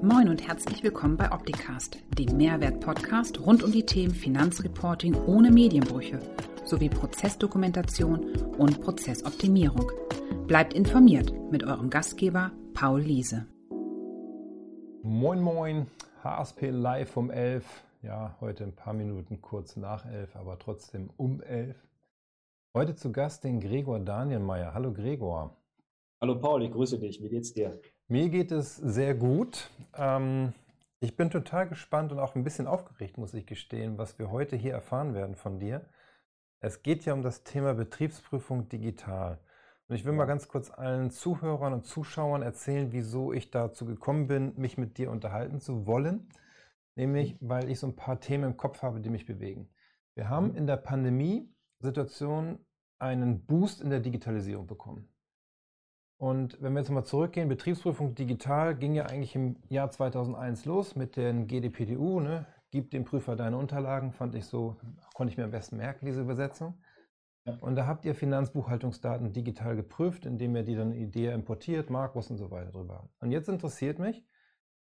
Moin und herzlich willkommen bei Opticast, dem Mehrwert-Podcast rund um die Themen Finanzreporting ohne Medienbrüche sowie Prozessdokumentation und Prozessoptimierung. Bleibt informiert mit eurem Gastgeber Paul Liese. Moin, moin, HSP live um 11. Ja, heute ein paar Minuten kurz nach 11, aber trotzdem um 11. Heute zu Gast den Gregor Danielmeier. Hallo Gregor. Hallo Paul, ich grüße dich. Wie geht's dir? Mir geht es sehr gut. Ähm, ich bin total gespannt und auch ein bisschen aufgeregt, muss ich gestehen, was wir heute hier erfahren werden von dir. Es geht ja um das Thema Betriebsprüfung digital. Und ich will mal ganz kurz allen Zuhörern und Zuschauern erzählen, wieso ich dazu gekommen bin, mich mit dir unterhalten zu wollen. Nämlich, weil ich so ein paar Themen im Kopf habe, die mich bewegen. Wir haben in der Pandemie-Situation einen Boost in der Digitalisierung bekommen. Und wenn wir jetzt mal zurückgehen, Betriebsprüfung digital ging ja eigentlich im Jahr 2001 los mit den GDPDU, ne? Gib dem Prüfer deine Unterlagen, fand ich so, konnte ich mir am besten merken, diese Übersetzung. Ja. Und da habt ihr Finanzbuchhaltungsdaten digital geprüft, indem ihr die dann Idee importiert, Markus und so weiter drüber. Und jetzt interessiert mich,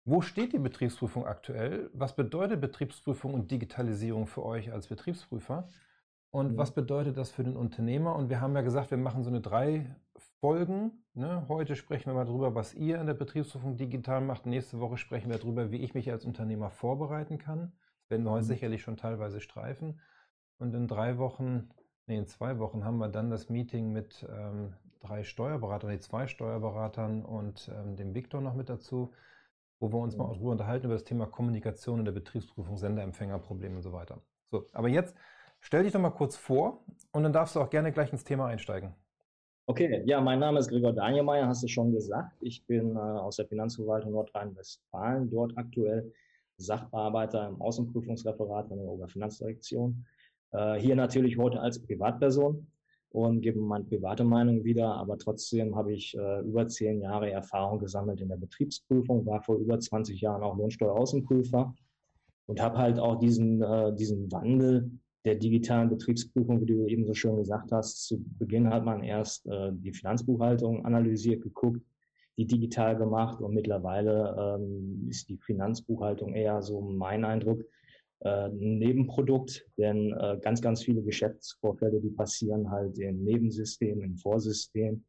wo steht die Betriebsprüfung aktuell? Was bedeutet Betriebsprüfung und Digitalisierung für euch als Betriebsprüfer? Und mhm. was bedeutet das für den Unternehmer? Und wir haben ja gesagt, wir machen so eine drei Folgen. Ne? Heute sprechen wir mal darüber, was ihr in der Betriebsprüfung digital macht. Nächste Woche sprechen wir darüber, wie ich mich als Unternehmer vorbereiten kann. Das werden wir heute mhm. sicherlich schon teilweise streifen. Und in drei Wochen, nee, in zwei Wochen haben wir dann das Meeting mit ähm, drei Steuerberatern, nee, zwei Steuerberatern und ähm, dem Viktor noch mit dazu, wo wir uns mhm. mal darüber unterhalten, über das Thema Kommunikation in der Betriebsprüfung, Senderempfängerprobleme und so weiter. So, aber jetzt stell dich doch mal kurz vor und dann darfst du auch gerne gleich ins Thema einsteigen. Okay, ja, mein Name ist Gregor Danielmeier, hast du schon gesagt. Ich bin äh, aus der Finanzverwaltung Nordrhein-Westfalen, dort aktuell Sachbearbeiter im Außenprüfungsreferat an der Oberfinanzdirektion. Äh, hier natürlich heute als Privatperson und gebe meine private Meinung wieder, aber trotzdem habe ich äh, über zehn Jahre Erfahrung gesammelt in der Betriebsprüfung, war vor über 20 Jahren auch Lohnsteueraußenprüfer und habe halt auch diesen, äh, diesen Wandel der digitalen Betriebsprüfung, wie du eben so schön gesagt hast. Zu Beginn hat man erst äh, die Finanzbuchhaltung analysiert, geguckt, die digital gemacht und mittlerweile ähm, ist die Finanzbuchhaltung eher so mein Eindruck äh, ein Nebenprodukt, denn äh, ganz, ganz viele Geschäftsvorfälle, die passieren halt in Nebensystemen, im Vorsystem,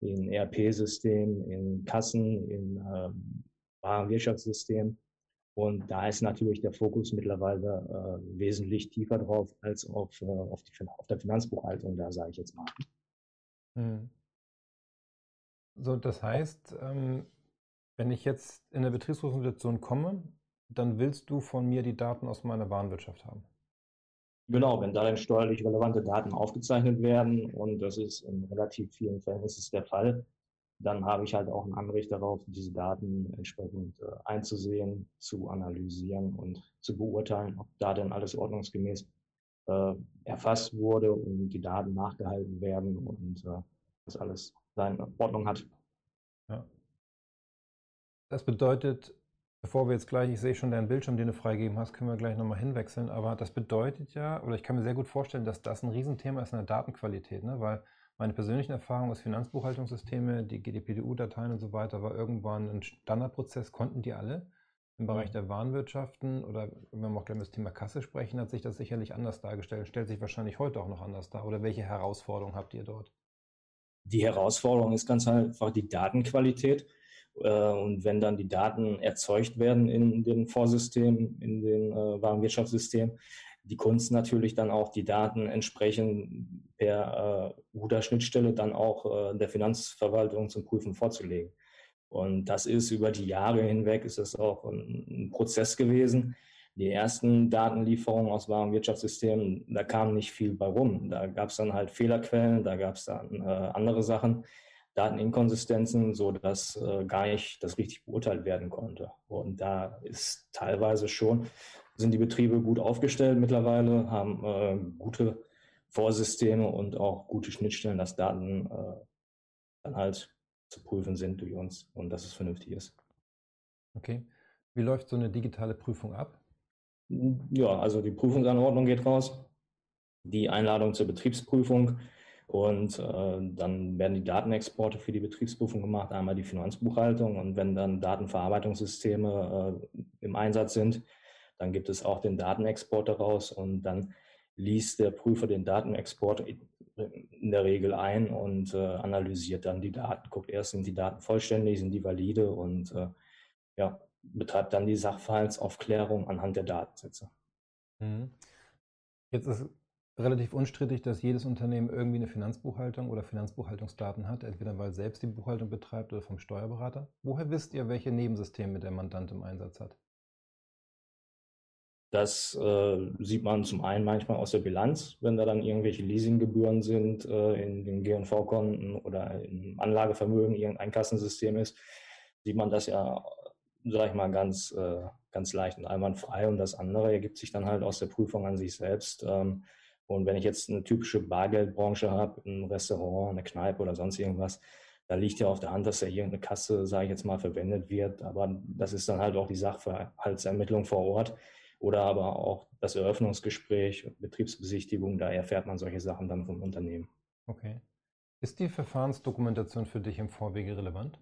in ERP-Systemen, in Kassen, in ähm, Warenwirtschaftssystemen und da ist natürlich der Fokus mittlerweile äh, wesentlich tiefer drauf als auf, äh, auf, die, auf der Finanzbuchhaltung, da sage ich jetzt mal. Hm. So, das heißt, ähm, wenn ich jetzt in der Betriebsprüfungssituation komme, dann willst du von mir die Daten aus meiner Warenwirtschaft haben. Genau, wenn da dann steuerlich relevante Daten aufgezeichnet werden und das ist in relativ vielen Fällen ist es der Fall, dann habe ich halt auch ein Anrecht darauf, diese Daten entsprechend äh, einzusehen, zu analysieren und zu beurteilen, ob da denn alles ordnungsgemäß äh, erfasst wurde und die Daten nachgehalten werden und äh, dass alles seine Ordnung hat. Ja. Das bedeutet, bevor wir jetzt gleich, ich sehe schon deinen Bildschirm, den du freigegeben hast, können wir gleich nochmal hinwechseln, aber das bedeutet ja, oder ich kann mir sehr gut vorstellen, dass das ein Riesenthema ist in der Datenqualität, ne? weil meine persönlichen Erfahrungen aus Finanzbuchhaltungssysteme, die GDPDU-Dateien und so weiter, war irgendwann ein Standardprozess, konnten die alle. Im Bereich mhm. der Warenwirtschaften oder wenn wir auch gleich über das Thema Kasse sprechen, hat sich das sicherlich anders dargestellt, stellt sich wahrscheinlich heute auch noch anders dar. Oder welche Herausforderungen habt ihr dort? Die Herausforderung ist ganz einfach die Datenqualität. Äh, und wenn dann die Daten erzeugt werden in den Vorsystemen, in den äh, Warenwirtschaftssystemen, die Kunst natürlich dann auch die Daten entsprechend per äh, Ruderschnittstelle dann auch äh, der Finanzverwaltung zum Prüfen vorzulegen. Und das ist über die Jahre hinweg ist das auch ein, ein Prozess gewesen. Die ersten Datenlieferungen aus Warenwirtschaftssystemen, da kam nicht viel bei rum. Da gab es dann halt Fehlerquellen, da gab es dann äh, andere Sachen, Dateninkonsistenzen, so dass äh, gar nicht das richtig beurteilt werden konnte. Und da ist teilweise schon sind die Betriebe gut aufgestellt mittlerweile, haben äh, gute Vorsysteme und auch gute Schnittstellen, dass Daten äh, dann halt zu prüfen sind durch uns und dass es vernünftig ist. Okay. Wie läuft so eine digitale Prüfung ab? Ja, also die Prüfungsanordnung geht raus, die Einladung zur Betriebsprüfung Und äh, dann werden die Datenexporte für die Betriebsprüfung gemacht, einmal die Finanzbuchhaltung. Und wenn dann Datenverarbeitungssysteme äh, im Einsatz sind, dann gibt es auch den Datenexport daraus und dann liest der Prüfer den Datenexport in der Regel ein und äh, analysiert dann die Daten, guckt erst, sind die Daten vollständig, sind die valide und äh, ja, betreibt dann die Sachverhaltsaufklärung anhand der Datensätze. Mhm. Jetzt ist relativ unstrittig, dass jedes Unternehmen irgendwie eine Finanzbuchhaltung oder Finanzbuchhaltungsdaten hat, entweder weil selbst die Buchhaltung betreibt oder vom Steuerberater. Woher wisst ihr, welche Nebensysteme der Mandant im Einsatz hat? Das äh, sieht man zum einen manchmal aus der Bilanz, wenn da dann irgendwelche Leasinggebühren sind äh, in den G&V-Konten oder im Anlagevermögen irgendein Kassensystem ist, sieht man das ja, sage ich mal, ganz, äh, ganz leicht und einwandfrei. Und das andere ergibt sich dann halt aus der Prüfung an sich selbst. Ähm, und wenn ich jetzt eine typische Bargeldbranche habe, ein Restaurant, eine Kneipe oder sonst irgendwas, da liegt ja auf der Hand, dass ja irgendeine Kasse, sage ich jetzt mal, verwendet wird. Aber das ist dann halt auch die Sachverhaltsermittlung vor Ort oder aber auch das Eröffnungsgespräch, Betriebsbesichtigung, da erfährt man solche Sachen dann vom Unternehmen. Okay. Ist die Verfahrensdokumentation für dich im Vorwege relevant?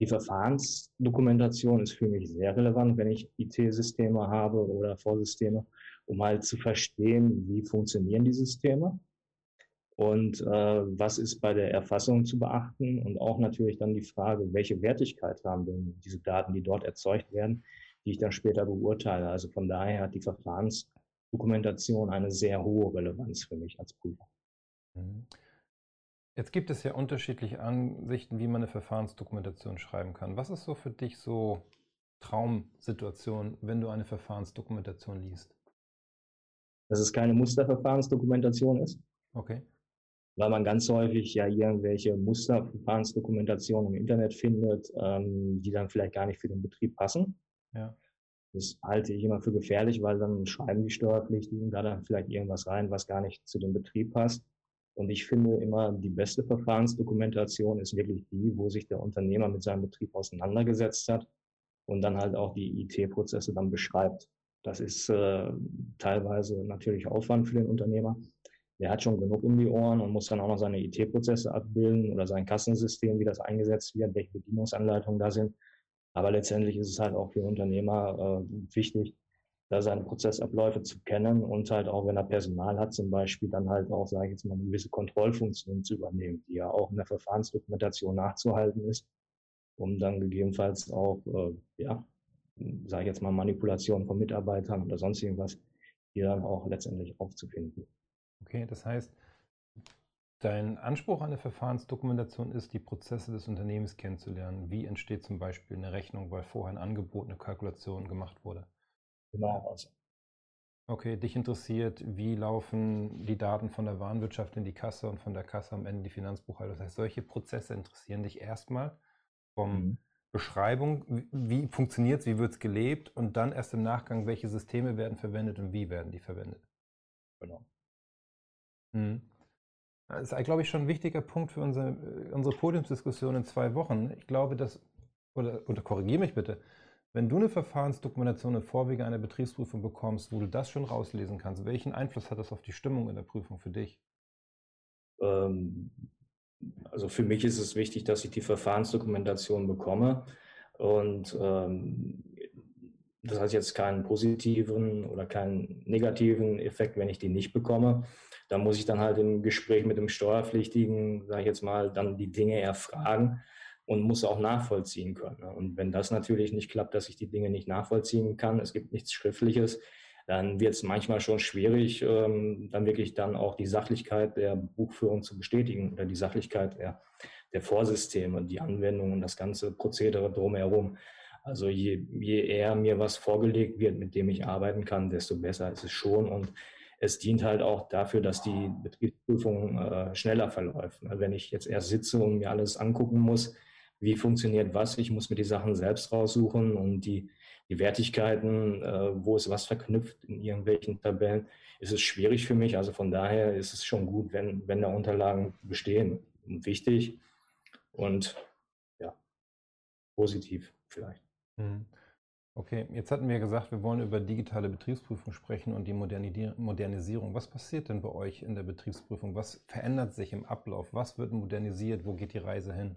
Die Verfahrensdokumentation ist für mich sehr relevant, wenn ich IT-Systeme habe oder Vorsysteme, um halt zu verstehen, wie funktionieren die Systeme und äh, was ist bei der Erfassung zu beachten und auch natürlich dann die Frage, welche Wertigkeit haben denn diese Daten, die dort erzeugt werden, die ich dann später beurteile. Also von daher hat die Verfahrensdokumentation eine sehr hohe Relevanz für mich als Prüfer. Mhm. Jetzt gibt es ja unterschiedliche Ansichten, wie man eine Verfahrensdokumentation schreiben kann. Was ist so für dich so Traumsituation, wenn du eine Verfahrensdokumentation liest? Dass es keine Musterverfahrensdokumentation ist. Okay. Weil man ganz häufig ja irgendwelche Musterverfahrensdokumentationen im Internet findet, ähm, die dann vielleicht gar nicht für den Betrieb passen. Ja. Das halte ich immer für gefährlich, weil dann schreiben die Steuerpflichtigen da dann vielleicht irgendwas rein, was gar nicht zu dem Betrieb passt. Und ich finde immer, die beste Verfahrensdokumentation ist wirklich die, wo sich der Unternehmer mit seinem Betrieb auseinandergesetzt hat und dann halt auch die IT-Prozesse dann beschreibt. Das ist äh, teilweise natürlich Aufwand für den Unternehmer. Der hat schon genug um die Ohren und muss dann auch noch seine IT-Prozesse abbilden oder sein Kassensystem, wie das eingesetzt wird, welche Bedienungsanleitungen da sind. Aber letztendlich ist es halt auch für Unternehmer äh, wichtig, da seine Prozessabläufe zu kennen und halt auch, wenn er Personal hat, zum Beispiel dann halt auch, sage ich jetzt mal, eine gewisse Kontrollfunktion zu übernehmen, die ja auch in der Verfahrensdokumentation nachzuhalten ist, um dann gegebenenfalls auch, äh, ja, sage ich jetzt mal, Manipulation von Mitarbeitern oder sonst irgendwas, die dann auch letztendlich aufzufinden. Okay, das heißt, Dein Anspruch an der Verfahrensdokumentation ist, die Prozesse des Unternehmens kennenzulernen. Wie entsteht zum Beispiel eine Rechnung, weil vorher ein Angebot, eine Kalkulation gemacht wurde? Genau. Also. Okay, dich interessiert, wie laufen die Daten von der Warenwirtschaft in die Kasse und von der Kasse am Ende die Finanzbuchhaltung. Das heißt, solche Prozesse interessieren dich erstmal vom mhm. Beschreibung, wie funktioniert es, wie wird es gelebt und dann erst im Nachgang, welche Systeme werden verwendet und wie werden die verwendet. Genau. Mhm. Das ist, glaube ich, schon ein wichtiger Punkt für unsere, äh, unsere Podiumsdiskussion in zwei Wochen. Ich glaube, dass, oder, oder korrigiere mich bitte, wenn du eine Verfahrensdokumentation im Vorwege einer Betriebsprüfung bekommst, wo du das schon rauslesen kannst, welchen Einfluss hat das auf die Stimmung in der Prüfung für dich? Ähm, also für mich ist es wichtig, dass ich die Verfahrensdokumentation bekomme und ähm, das hat jetzt keinen positiven oder keinen negativen Effekt, wenn ich die nicht bekomme. Da muss ich dann halt im Gespräch mit dem Steuerpflichtigen, sage ich jetzt mal, dann die Dinge erfragen und muss auch nachvollziehen können. Ne? Und wenn das natürlich nicht klappt, dass ich die Dinge nicht nachvollziehen kann, es gibt nichts Schriftliches, dann wird es manchmal schon schwierig, ähm, dann wirklich dann auch die Sachlichkeit der Buchführung zu bestätigen oder die Sachlichkeit der, der Vorsysteme, die Anwendung und das ganze Prozedere drumherum. Also je, je eher mir was vorgelegt wird, mit dem ich arbeiten kann, desto besser ist es schon. Und es dient halt auch dafür, dass die Betriebsprüfung äh, schneller verläuft. Ne? Wenn ich jetzt erst sitze und mir alles angucken muss, wie funktioniert was, ich muss mir die Sachen selbst raussuchen und die, die Wertigkeiten, äh, wo ist was verknüpft in irgendwelchen Tabellen, ist es schwierig für mich. Also von daher ist es schon gut, wenn, wenn da Unterlagen bestehen. Und wichtig und ja, positiv vielleicht. Mhm. Okay, jetzt hatten wir gesagt, wir wollen über digitale Betriebsprüfung sprechen und die Modernisierung. Was passiert denn bei euch in der Betriebsprüfung? Was verändert sich im Ablauf? Was wird modernisiert? Wo geht die Reise hin?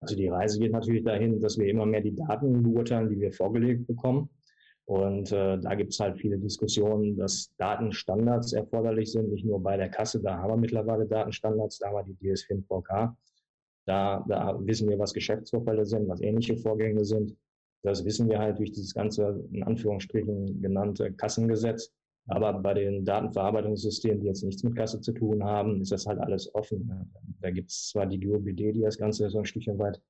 Also die Reise geht natürlich dahin, dass wir immer mehr die Daten beurteilen, die wir vorgelegt bekommen. Und äh, da gibt es halt viele Diskussionen, dass Datenstandards erforderlich sind, nicht nur bei der Kasse, da haben wir mittlerweile Datenstandards, da haben wir die DSFIN-VK. Da, da wissen wir, was Geschäftsvorfälle sind, was ähnliche Vorgänge sind. Das wissen wir halt durch dieses ganze, in Anführungsstrichen genannte Kassengesetz. Aber bei den Datenverarbeitungssystemen, die jetzt nichts mit Kasse zu tun haben, ist das halt alles offen. Da gibt es zwar die GOBD, die das Ganze so ein Stückchen weit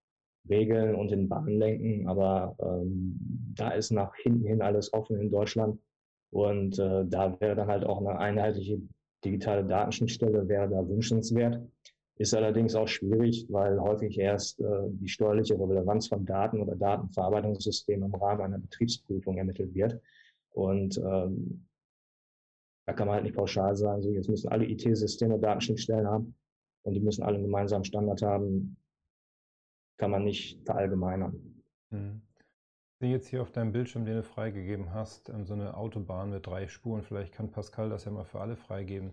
regeln und in Bahn lenken, aber ähm, da ist nach hinten hin alles offen in Deutschland. Und äh, da wäre dann halt auch eine einheitliche digitale Datenschnittstelle, wäre da wünschenswert. Ist allerdings auch schwierig, weil häufig erst äh, die steuerliche Relevanz von Daten oder Datenverarbeitungssystemen im Rahmen einer Betriebsprüfung ermittelt wird. Und ähm, da kann man halt nicht pauschal sagen, so jetzt müssen alle IT-Systeme Datenschnittstellen haben und die müssen alle einen gemeinsamen Standard haben. Kann man nicht verallgemeinern. Hm. Ich sehe jetzt hier auf deinem Bildschirm, den du freigegeben hast, ähm, so eine Autobahn mit drei Spuren. Vielleicht kann Pascal das ja mal für alle freigeben.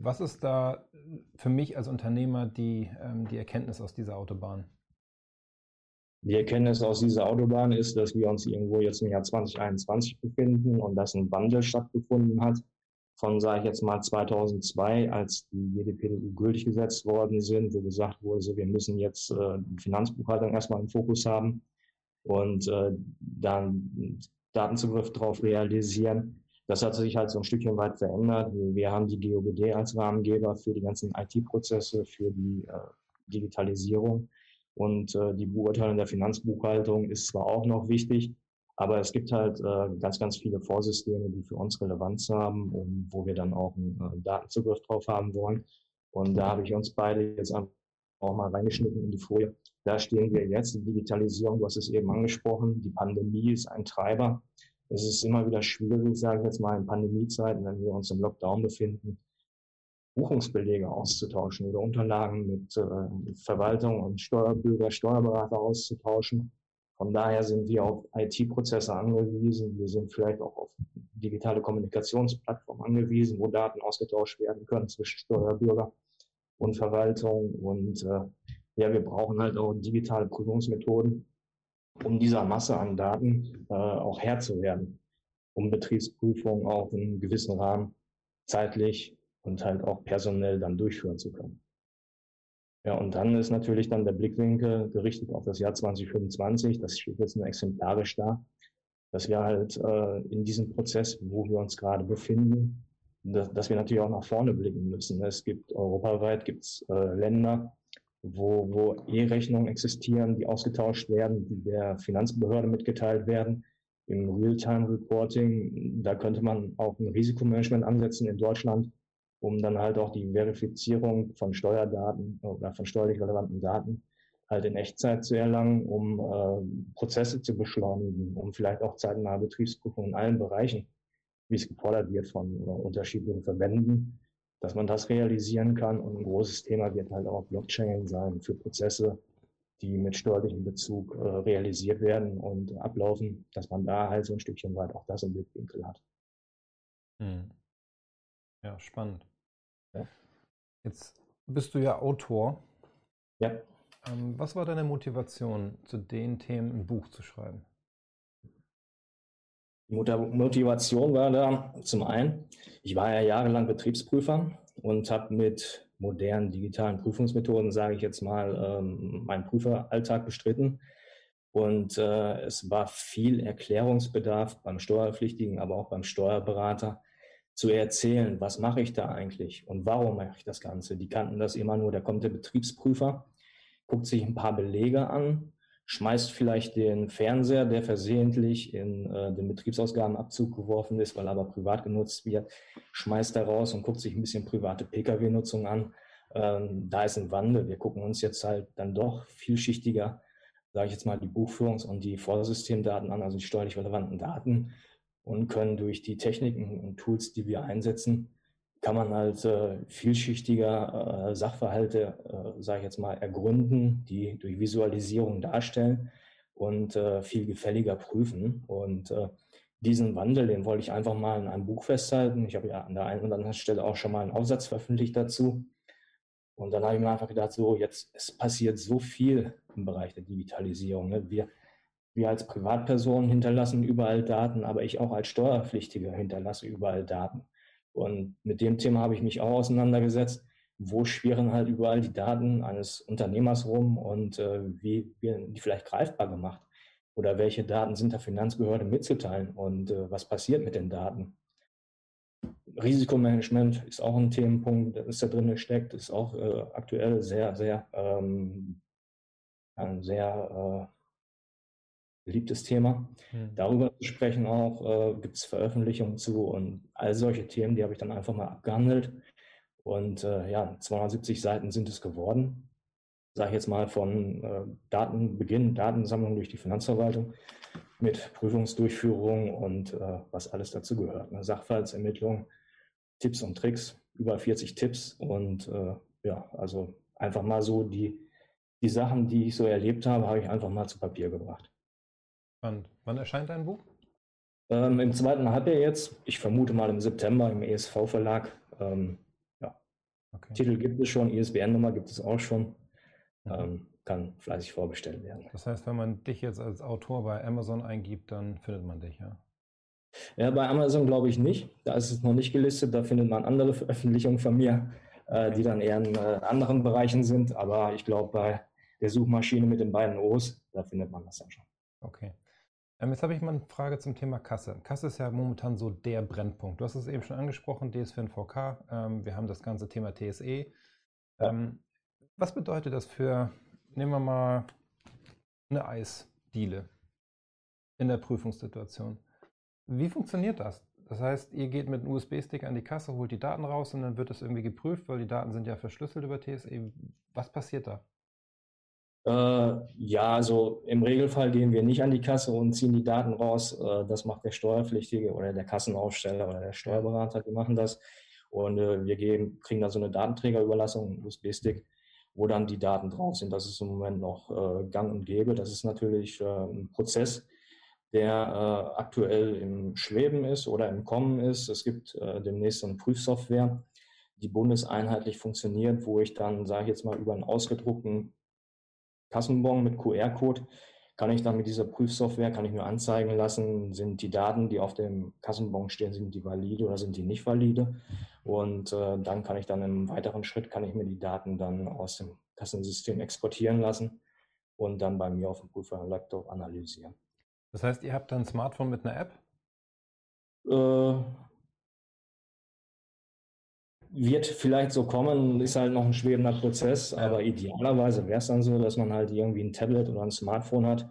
Was ist da für mich als Unternehmer die, ähm, die Erkenntnis aus dieser Autobahn? Die Erkenntnis aus dieser Autobahn ist, dass wir uns irgendwo jetzt im Jahr 2021 befinden und dass ein Wandel stattgefunden hat von, sage ich jetzt mal, 2002, als die JDPDU gültig gesetzt worden sind, wo gesagt wurde, so, wir müssen jetzt äh, Finanzbuchhaltung erstmal im Fokus haben und äh, dann Datenzugriff darauf realisieren. Das hat sich halt so ein Stückchen weit verändert. Wir haben die GOBD als Rahmengeber für die ganzen IT-Prozesse, für die äh, Digitalisierung. Und äh, die Beurteilung der Finanzbuchhaltung ist zwar auch noch wichtig, aber es gibt halt äh, ganz, ganz viele Vorsysteme, die für uns Relevanz haben und wo wir dann auch einen äh, Datenzugriff drauf haben wollen. Und da habe ich uns beide jetzt auch mal reingeschnitten in die Folie. Da stehen wir jetzt. Die Digitalisierung, du hast es eben angesprochen. Die Pandemie ist ein Treiber es ist immer wieder schwierig, sage ich jetzt mal, in Pandemiezeiten, wenn wir uns im Lockdown befinden, Buchungsbelege auszutauschen oder Unterlagen mit äh, Verwaltung und Steuerbürger, Steuerberater auszutauschen. Von daher sind wir auf IT-Prozesse angewiesen. Wir sind vielleicht auch auf digitale Kommunikationsplattformen angewiesen, wo Daten ausgetauscht werden können zwischen Steuerbürger und Verwaltung. Und äh, ja, wir brauchen halt auch digitale Prüfungsmethoden, um dieser Masse an Daten äh, auch Herr zu werden, um Betriebsprüfungen auch in einem gewissen Rahmen zeitlich und halt auch personell dann durchführen zu können. Ja, und dann ist natürlich dann der Blickwinkel gerichtet auf das Jahr 2025. Das steht jetzt nur exemplarisch da, dass wir halt äh, in diesem Prozess, wo wir uns gerade befinden, dass, dass wir natürlich auch nach vorne blicken müssen. Es gibt europaweit gibt's äh, Länder, wo, wo E-Rechnungen existieren, die ausgetauscht werden, die der Finanzbehörde mitgeteilt werden. Im Real-Time-Reporting, da könnte man auch ein Risikomanagement ansetzen in Deutschland, um dann halt auch die Verifizierung von Steuerdaten oder von steuerlich relevanten Daten halt in Echtzeit zu erlangen, um äh, Prozesse zu beschleunigen, um vielleicht auch zeitnahe Betriebsprüfungen in allen Bereichen, wie es gefordert wird von äh, unterschiedlichen Verbänden, dass man das realisieren kann. Und ein großes Thema wird halt auch Blockchain sein für Prozesse, die mit steuerlichem Bezug äh, realisiert werden und ablaufen, dass man da halt so ein Stückchen weit auch das im Blickwinkel hat. Hm. Ja, spannend. Ja. Jetzt bist du ja Autor. Ja. Ähm, was war deine Motivation, zu den Themen ein Buch zu schreiben? Motivation war da zum einen, ich war ja jahrelang Betriebsprüfer und habe mit modernen digitalen Prüfungsmethoden, sage ich jetzt mal, ähm, meinen Prüferalltag bestritten. Und äh, es war viel Erklärungsbedarf beim Steuerpflichtigen, aber auch beim Steuerberater zu erzählen, was mache ich da eigentlich und warum mache ich das Ganze. Die kannten das immer nur, da kommt der Betriebsprüfer, guckt sich ein paar Belege an schmeißt vielleicht den Fernseher, der versehentlich in äh, den Betriebsausgabenabzug geworfen ist, weil er aber privat genutzt wird, schmeißt er raus und guckt sich ein bisschen private Pkw-Nutzung an. Ähm, da ist ein Wandel. Wir gucken uns jetzt halt dann doch vielschichtiger, sage ich jetzt mal, die Buchführungs- und die Vorsystemdaten an, also die steuerlich relevanten Daten und können durch die Techniken und Tools, die wir einsetzen, kann man halt äh, vielschichtiger äh, Sachverhalte, äh, sage ich jetzt mal, ergründen, die durch Visualisierung darstellen und äh, viel gefälliger prüfen. Und äh, diesen Wandel, den wollte ich einfach mal in einem Buch festhalten. Ich habe ja an der einen oder anderen Stelle auch schon mal einen Aufsatz veröffentlicht dazu. Und dann habe ich mir einfach gedacht, so jetzt, es passiert so viel im Bereich der Digitalisierung. Ne? Wir, wir als Privatpersonen hinterlassen überall Daten, aber ich auch als Steuerpflichtiger hinterlasse überall Daten. Und mit dem Thema habe ich mich auch auseinandergesetzt. Wo schwirren halt überall die Daten eines Unternehmers rum und äh, wie werden die vielleicht greifbar gemacht? Oder welche Daten sind der Finanzbehörde mitzuteilen und äh, was passiert mit den Daten? Risikomanagement ist auch ein Themenpunkt, das da drin steckt, ist auch äh, aktuell sehr, sehr, ähm, sehr äh, beliebtes Thema. Hm. Darüber zu sprechen auch, äh, gibt es Veröffentlichungen zu und all solche Themen, die habe ich dann einfach mal abgehandelt. Und äh, ja, 270 Seiten sind es geworden sage ich jetzt mal, von äh, Datenbeginn, Datensammlung durch die Finanzverwaltung mit Prüfungsdurchführung und äh, was alles dazu gehört. Ne? Sachverhaltsermittlung, Tipps und Tricks, über 40 Tipps und äh, ja, also einfach mal so die, die Sachen, die ich so erlebt habe, habe ich einfach mal zu Papier gebracht. Wann, wann erscheint dein Buch? Ähm, Im zweiten Halbjahr jetzt, ich vermute mal im September im ESV-Verlag. Ähm, ja. Okay. Titel gibt es schon, ISBN-Nummer gibt es auch schon ähm, kann fleißig vorbestellt werden. Das heißt, wenn man dich jetzt als Autor bei Amazon eingibt, dann findet man dich, ja? Ja, bei Amazon glaube ich nicht. Da ist es noch nicht gelistet. Da findet man andere Veröffentlichungen von mir, äh, die dann eher in äh, anderen Bereichen sind. Aber ich glaube, bei der Suchmaschine mit den beiden O's, da findet man das dann schon. Okay. Ähm, jetzt habe ich mal eine Frage zum Thema Kasse. Kasse ist ja momentan so der Brennpunkt. Du hast es eben schon angesprochen, DSFNVK. Ähm, wir haben das ganze Thema TSE. Ähm, was bedeutet das für, nehmen wir mal eine Eisdiele in der Prüfungssituation? Wie funktioniert das? Das heißt, ihr geht mit einem USB-Stick an die Kasse, holt die Daten raus und dann wird das irgendwie geprüft, weil die Daten sind ja verschlüsselt über TSE. Was passiert da? Äh, ja, also im Regelfall gehen wir nicht an die Kasse und ziehen die Daten raus. Äh, das macht der Steuerpflichtige oder der Kassenaufsteller oder der Steuerberater, die machen das. Und äh, wir geben, kriegen da so eine Datenträgerüberlassung, einen USB-Stick wo dann die Daten drauf sind. Das ist im Moment noch gang und gäbe. Das ist natürlich ein Prozess, der aktuell im Schweben ist oder im Kommen ist. Es gibt demnächst eine Prüfsoftware, die bundeseinheitlich funktioniert, wo ich dann, sage ich jetzt mal, über einen ausgedruckten Kassenbon mit QR-Code kann ich dann mit dieser Prüfsoftware, kann ich mir anzeigen lassen, sind die Daten, die auf dem Kassenbon stehen, sind die valide oder sind die nicht valide. Und äh, dann kann ich dann im weiteren Schritt, kann ich mir die Daten dann aus dem Kassensystem exportieren lassen und dann bei mir auf dem Prüfer-Laptop analysieren. Das heißt, ihr habt dann ein Smartphone mit einer App? Äh, wird vielleicht so kommen, ist halt noch ein schwebender Prozess, aber idealerweise wäre es dann so, dass man halt irgendwie ein Tablet oder ein Smartphone hat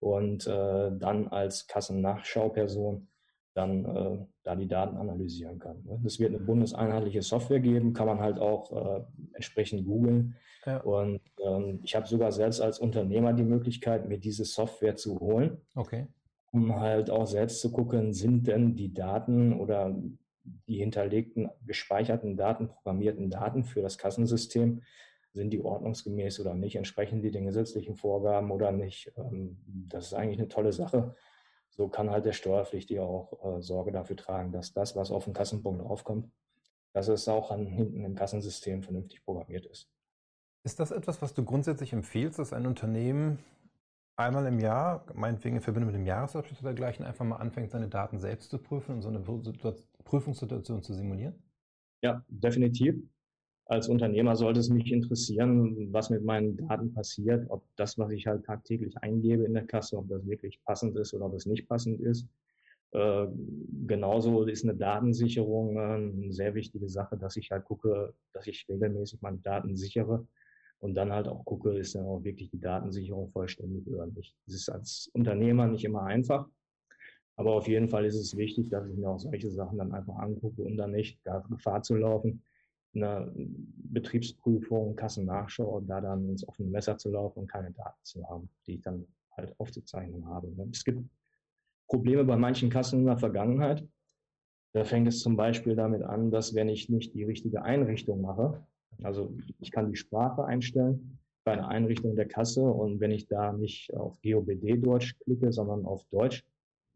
und äh, dann als Kassennachschauperson dann äh, da die Daten analysieren kann. Ne? Es wird eine bundeseinheitliche Software geben, kann man halt auch äh, entsprechend googeln. Ja. Und ähm, ich habe sogar selbst als Unternehmer die Möglichkeit, mir diese Software zu holen. Okay. Um halt auch selbst zu gucken, sind denn die Daten oder die hinterlegten, gespeicherten Daten, programmierten Daten für das Kassensystem, sind die ordnungsgemäß oder nicht, entsprechen die den gesetzlichen Vorgaben oder nicht. Ähm, das ist eigentlich eine tolle Sache. So kann halt der Steuerpflichtige auch äh, Sorge dafür tragen, dass das, was auf den Kassenpunkt aufkommt, dass es auch an, hinten im Kassensystem vernünftig programmiert ist. Ist das etwas, was du grundsätzlich empfiehlst, dass ein Unternehmen einmal im Jahr, meinetwegen in Verbindung mit dem Jahresabschluss oder dergleichen, einfach mal anfängt, seine Daten selbst zu prüfen und so eine Prüfungssituation zu simulieren? Ja, definitiv. Als Unternehmer sollte es mich interessieren, was mit meinen Daten passiert, ob das, was ich halt tagtäglich eingebe in der Kasse, ob das wirklich passend ist oder ob es nicht passend ist. Äh, genauso ist eine Datensicherung äh, eine sehr wichtige Sache, dass ich halt gucke, dass ich regelmäßig meine Daten sichere und dann halt auch gucke, ist dann auch wirklich die Datensicherung vollständig oder nicht. Das ist als Unternehmer nicht immer einfach, aber auf jeden Fall ist es wichtig, dass ich mir auch solche Sachen dann einfach angucke und dann nicht da Gefahr zu laufen, in einer Betriebsprüfung, Kassennachschau und da dann ins offene Messer zu laufen und keine Daten zu haben, die ich dann halt aufzuzeichnen habe. Es gibt Probleme bei manchen Kassen in der Vergangenheit. Da fängt es zum Beispiel damit an, dass wenn ich nicht die richtige Einrichtung mache, also ich kann die Sprache einstellen, bei einer Einrichtung der Kasse und wenn ich da nicht auf GOBD Deutsch klicke, sondern auf Deutsch,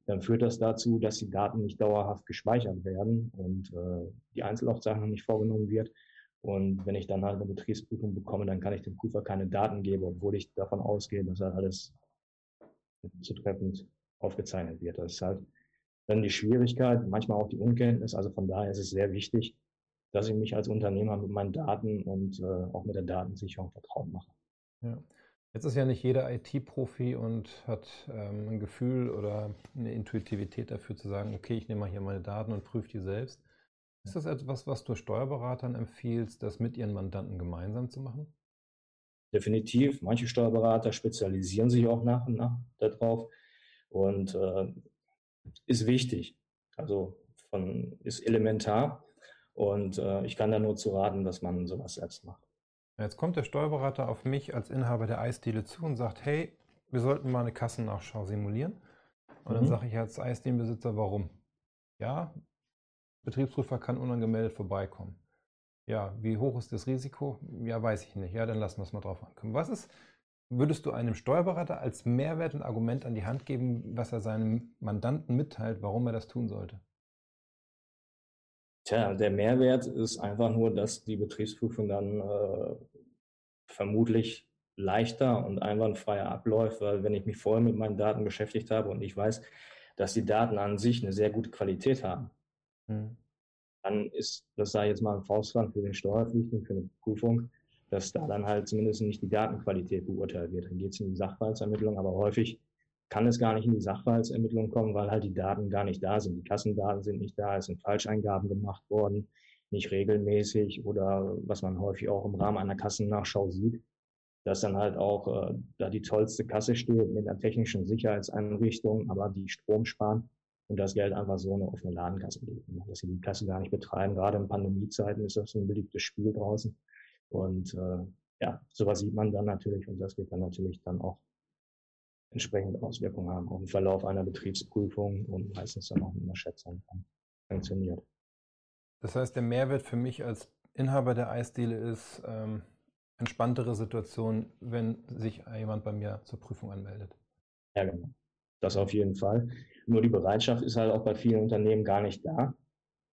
dann führt das dazu, dass die Daten nicht dauerhaft gespeichert werden und äh, die Einzelaufzeichnung nicht vorgenommen wird. Und wenn ich dann halt eine Betriebsprüfung bekomme, dann kann ich dem Prüfer keine Daten geben, obwohl ich davon ausgehe, dass er alles zutreffend aufgezeichnet wird. Das ist halt dann die Schwierigkeit, manchmal auch die Unkenntnis. Also von daher ist es sehr wichtig, dass ich mich als Unternehmer mit meinen Daten und äh, auch mit der Datensicherung vertraut mache. Ja. Jetzt ist ja nicht jeder IT-Profi und hat ähm, ein Gefühl oder eine Intuitivität dafür zu sagen, okay, ich nehme mal hier meine Daten und prüfe die selbst. Ist das etwas, was du Steuerberatern empfiehlst, das mit ihren Mandanten gemeinsam zu machen? Definitiv. Manche Steuerberater spezialisieren sich auch nach und nach darauf und äh, ist wichtig. Also von, ist elementar und äh, ich kann da nur zu raten, dass man sowas selbst macht. Jetzt kommt der Steuerberater auf mich als Inhaber der Eisdiele zu und sagt, hey, wir sollten mal eine Kassennachschau simulieren. Und mhm. dann sage ich als Eisdielenbesitzer, warum? Ja, Betriebsprüfer kann unangemeldet vorbeikommen. Ja, wie hoch ist das Risiko? Ja, weiß ich nicht. Ja, dann lassen wir es mal drauf ankommen. Was ist, würdest du einem Steuerberater als Mehrwert und Argument an die Hand geben, was er seinem Mandanten mitteilt, warum er das tun sollte? Tja, der Mehrwert ist einfach nur, dass die Betriebsprüfung dann äh, vermutlich leichter und einwandfreier abläuft, weil wenn ich mich vorher mit meinen Daten beschäftigt habe und ich weiß, dass die Daten an sich eine sehr gute Qualität haben, mhm. dann ist, das sei jetzt mal ein Faustpfand für den Steuerpflichtigen, für eine Prüfung, dass da dann halt zumindest nicht die Datenqualität beurteilt wird. Dann geht es in die Sachverhaltsermittlung, aber häufig kann es gar nicht in die Sachverhaltsermittlung kommen, weil halt die Daten gar nicht da sind. Die Kassendaten sind nicht da, es sind Falscheingaben gemacht worden, nicht regelmäßig oder was man häufig auch im Rahmen einer Kassennachschau sieht, dass dann halt auch äh, da die tollste Kasse steht mit einer technischen Sicherheitseinrichtung, aber die Strom sparen und das Geld einfach so eine offene Ladenkasse legen, dass sie die Kasse gar nicht betreiben. Gerade in Pandemiezeiten ist das ein beliebtes Spiel draußen. Und äh, ja, sowas sieht man dann natürlich und das wird dann natürlich dann auch entsprechend Auswirkungen haben auf den Verlauf einer Betriebsprüfung und meistens dann auch in der Schätzung funktioniert. Das heißt, der Mehrwert für mich als Inhaber der Eisdiele ist ähm, entspanntere Situation, wenn sich jemand bei mir zur Prüfung anmeldet. Ja, genau. Das auf jeden Fall. Nur die Bereitschaft ist halt auch bei vielen Unternehmen gar nicht da.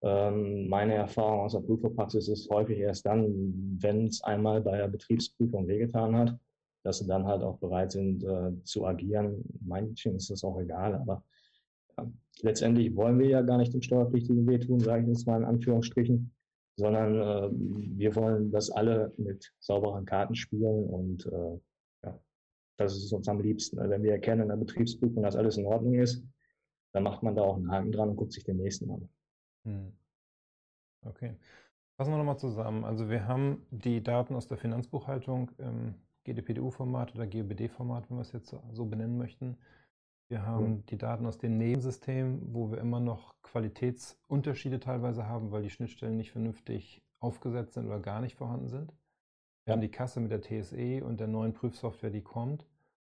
Ähm, meine Erfahrung aus der Prüferpraxis ist häufig erst dann, wenn es einmal bei der Betriebsprüfung wehgetan hat, dass sie dann halt auch bereit sind äh, zu agieren. Manchen ist das auch egal, aber äh, letztendlich wollen wir ja gar nicht dem Steuerpflichtigen wehtun, sage ich jetzt mal in Anführungsstrichen, sondern äh, wir wollen, dass alle mit sauberen Karten spielen und äh, ja, das ist uns am liebsten. Wenn wir erkennen in der Betriebsprüfung, dass alles in Ordnung ist, dann macht man da auch einen Haken dran und guckt sich den nächsten an. Hm. Okay. Fassen wir nochmal zusammen. Also wir haben die Daten aus der Finanzbuchhaltung im GDPDU-Format oder GBD-Format, wenn wir es jetzt so benennen möchten. Wir haben mhm. die Daten aus dem Nebensystem, wo wir immer noch Qualitätsunterschiede teilweise haben, weil die Schnittstellen nicht vernünftig aufgesetzt sind oder gar nicht vorhanden sind. Wir ja. haben die Kasse mit der TSE und der neuen Prüfsoftware, die kommt.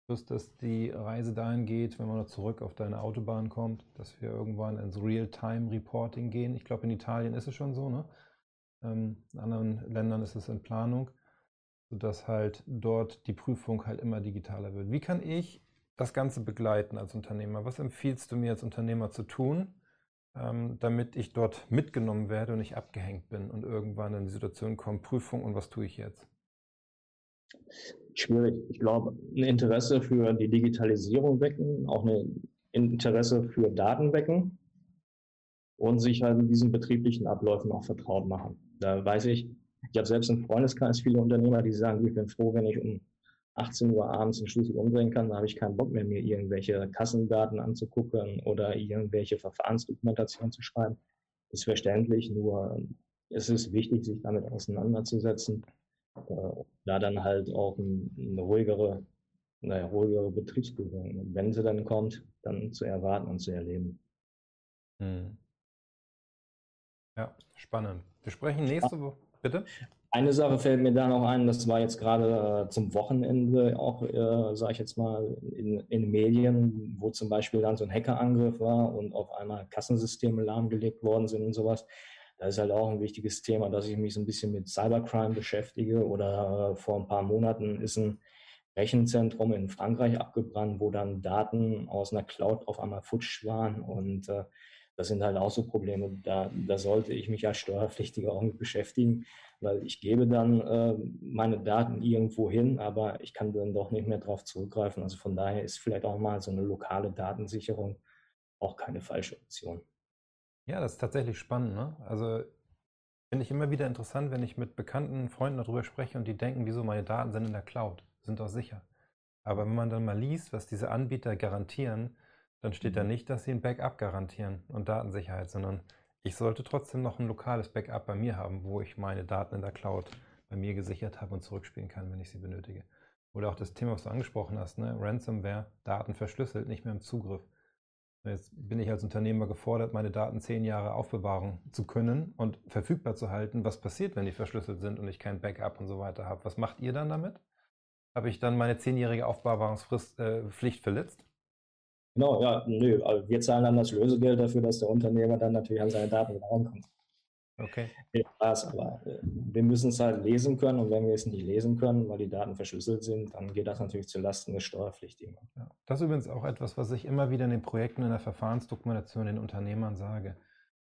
Plus, dass die Reise dahin geht, wenn man noch zurück auf deine Autobahn kommt, dass wir irgendwann ins Real-Time-Reporting gehen. Ich glaube, in Italien ist es schon so, ne? Ähm, in anderen Ländern ist es in Planung sodass halt dort die Prüfung halt immer digitaler wird. Wie kann ich das Ganze begleiten als Unternehmer? Was empfiehlst du mir als Unternehmer zu tun, ähm, damit ich dort mitgenommen werde und nicht abgehängt bin und irgendwann in die Situation komme, Prüfung und was tue ich jetzt? Schwierig. Ich glaube, ein Interesse für die Digitalisierung wecken, auch ein Interesse für Daten wecken und sich halt mit diesen betrieblichen Abläufen auch vertraut machen. Da weiß ich, ich habe selbst im Freundeskreis viele Unternehmer, die sagen, ich bin froh, wenn ich um 18 Uhr abends den Schlüssel umdrehen kann, da habe ich keinen Bock mehr, mir irgendwelche Kassendaten anzugucken oder irgendwelche Verfahrensdokumentation zu schreiben. Ist verständlich, nur es ist wichtig, sich damit auseinanderzusetzen, äh, da dann halt auch ein, eine ruhigere, naja, ruhigere Betriebsprüfung, wenn sie dann kommt, dann zu erwarten und zu erleben. Hm. Ja, spannend. Wir sprechen nächste Woche. Bitte? Eine Sache fällt mir da noch ein, das war jetzt gerade äh, zum Wochenende auch, äh, sage ich jetzt mal, in, in Medien, wo zum Beispiel dann so ein Hackerangriff war und auf einmal Kassensysteme lahmgelegt worden sind und sowas. Da ist halt auch ein wichtiges Thema, dass ich mich so ein bisschen mit Cybercrime beschäftige. Oder äh, vor ein paar Monaten ist ein Rechenzentrum in Frankreich abgebrannt, wo dann Daten aus einer Cloud auf einmal futsch waren. Und äh, das sind halt auch so Probleme. Da, da sollte ich mich als Steuerpflichtiger auch mit beschäftigen, weil ich gebe dann äh, meine Daten irgendwo hin, aber ich kann dann doch nicht mehr darauf zurückgreifen. Also von daher ist vielleicht auch mal so eine lokale Datensicherung auch keine falsche Option. Ja, das ist tatsächlich spannend. Ne? Also finde ich immer wieder interessant, wenn ich mit bekannten Freunden darüber spreche und die denken, wieso meine Daten sind in der Cloud, sind doch sicher. Aber wenn man dann mal liest, was diese Anbieter garantieren, dann steht da mhm. nicht, dass sie ein Backup garantieren und Datensicherheit, sondern ich sollte trotzdem noch ein lokales Backup bei mir haben, wo ich meine Daten in der Cloud bei mir gesichert habe und zurückspielen kann, wenn ich sie benötige. Oder auch das Thema, was du angesprochen hast, ne? Ransomware, Daten verschlüsselt, nicht mehr im Zugriff. Jetzt bin ich als Unternehmer gefordert, meine Daten zehn Jahre aufbewahren zu können und verfügbar zu halten. Was passiert, wenn die verschlüsselt sind und ich kein Backup und so weiter habe? Was macht ihr dann damit? Habe ich dann meine zehnjährige Aufbewahrungspflicht äh, verletzt? Genau, ja, nö. Also wir zahlen dann das Lösegeld dafür, dass der Unternehmer dann natürlich an seine Daten wieder rankommt. Okay. Ja, aber äh, wir müssen es halt lesen können und wenn wir es nicht lesen können, weil die Daten verschlüsselt sind, dann geht das natürlich zu Lasten des Steuerpflichtigen. Ja, das ist übrigens auch etwas, was ich immer wieder in den Projekten in der Verfahrensdokumentation den Unternehmern sage.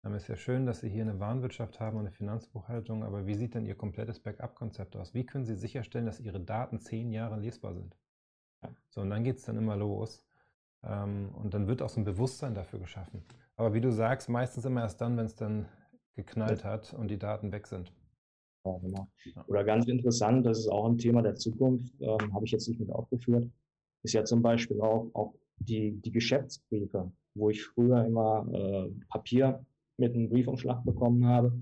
Es ist ja schön, dass Sie hier eine Warenwirtschaft haben und eine Finanzbuchhaltung, aber wie sieht denn Ihr komplettes Backup-Konzept aus? Wie können Sie sicherstellen, dass Ihre Daten zehn Jahre lesbar sind? Ja. So, und dann geht es dann immer los. Ähm, und dann wird auch so ein Bewusstsein dafür geschaffen. Aber wie du sagst, meistens immer erst dann, wenn es dann geknallt hat und die Daten weg sind. Ja, genau. Oder ganz interessant, das ist auch ein Thema der Zukunft, ähm, habe ich jetzt nicht mit aufgeführt, ist ja zum Beispiel auch, auch die, die Geschäftsbriefe, wo ich früher immer äh, Papier mit einem Briefumschlag bekommen habe.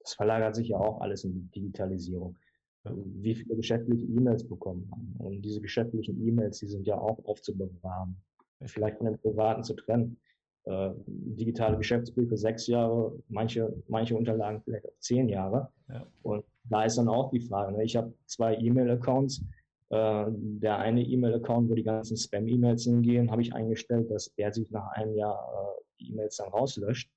Das verlagert sich ja auch alles in die Digitalisierung. Wie viele geschäftliche E-Mails bekommen haben. Und diese geschäftlichen E-Mails, die sind ja auch aufzubewahren. Vielleicht von den privaten zu trennen äh, digitale Geschäftsbriefe sechs Jahre, manche, manche Unterlagen vielleicht auch zehn Jahre. Ja. Und da ist dann auch die Frage, ne? ich habe zwei E-Mail-Accounts. Äh, der eine E-Mail-Account, wo die ganzen Spam-E-Mails hingehen, habe ich eingestellt, dass der sich nach einem Jahr äh, die E-Mails dann rauslöscht.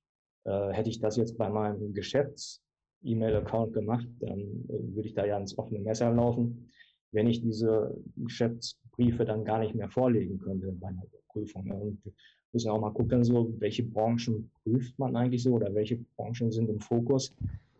Äh, hätte ich das jetzt bei meinem Geschäfts-E-Mail-Account gemacht, dann äh, würde ich da ja ins offene Messer laufen, wenn ich diese Geschäftsbriefe dann gar nicht mehr vorlegen könnte bei einer Prüfung. Und müssen auch mal gucken, so, welche Branchen prüft man eigentlich so oder welche Branchen sind im Fokus.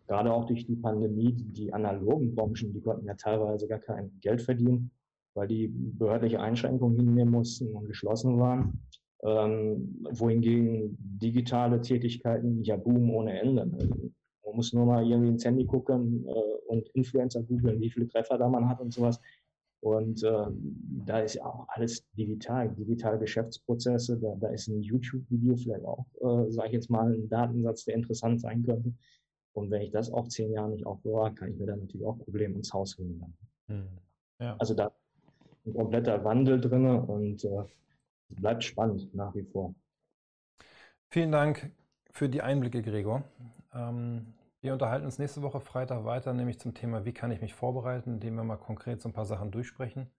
Gerade auch durch die Pandemie, die analogen Branchen, die konnten ja teilweise gar kein Geld verdienen, weil die behördliche Einschränkungen hinnehmen mussten und geschlossen waren. Ähm, wohingegen digitale Tätigkeiten ja boomen ohne Ende. Man muss nur mal irgendwie ins Handy gucken äh, und Influencer googeln, wie viele Treffer da man hat und sowas. Und äh, da ist ja auch alles digital, digitale Geschäftsprozesse. Da, da ist ein YouTube-Video vielleicht auch, äh, sage ich jetzt mal, ein Datensatz, der interessant sein könnte. Und wenn ich das auch zehn Jahre nicht aufbewahre, kann ich mir dann natürlich auch Probleme ins Haus holen. Hm. Ja. Also da ist ein kompletter Wandel drin und äh, bleibt spannend nach wie vor. Vielen Dank für die Einblicke, Gregor. Ähm, wir unterhalten uns nächste Woche Freitag weiter, nämlich zum Thema, wie kann ich mich vorbereiten, indem wir mal konkret so ein paar Sachen durchsprechen.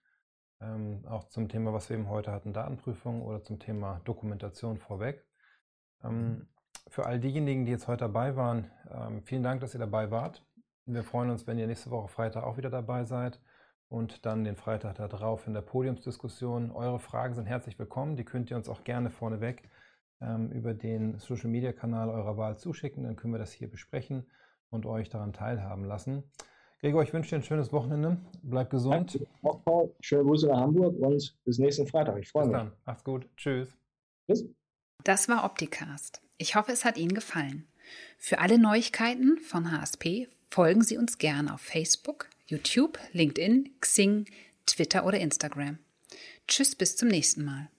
Ähm, auch zum Thema, was wir eben heute hatten, Datenprüfung oder zum Thema Dokumentation vorweg. Ähm, für all diejenigen, die jetzt heute dabei waren, ähm, vielen Dank, dass ihr dabei wart. Wir freuen uns, wenn ihr nächste Woche Freitag auch wieder dabei seid und dann den Freitag darauf in der Podiumsdiskussion. Eure Fragen sind herzlich willkommen. Die könnt ihr uns auch gerne vorneweg über den Social Media Kanal eurer Wahl zuschicken. Dann können wir das hier besprechen und euch daran teilhaben lassen. Gregor, ich wünsche dir ein schönes Wochenende. Bleib gesund. Danke. Schöne Grüße nach Hamburg und bis nächsten Freitag. Ich freue mich. Bis dann. Macht's gut. Tschüss. Tschüss. Das war Opticast. Ich hoffe, es hat Ihnen gefallen. Für alle Neuigkeiten von HSP folgen Sie uns gerne auf Facebook, YouTube, LinkedIn, Xing, Twitter oder Instagram. Tschüss, bis zum nächsten Mal.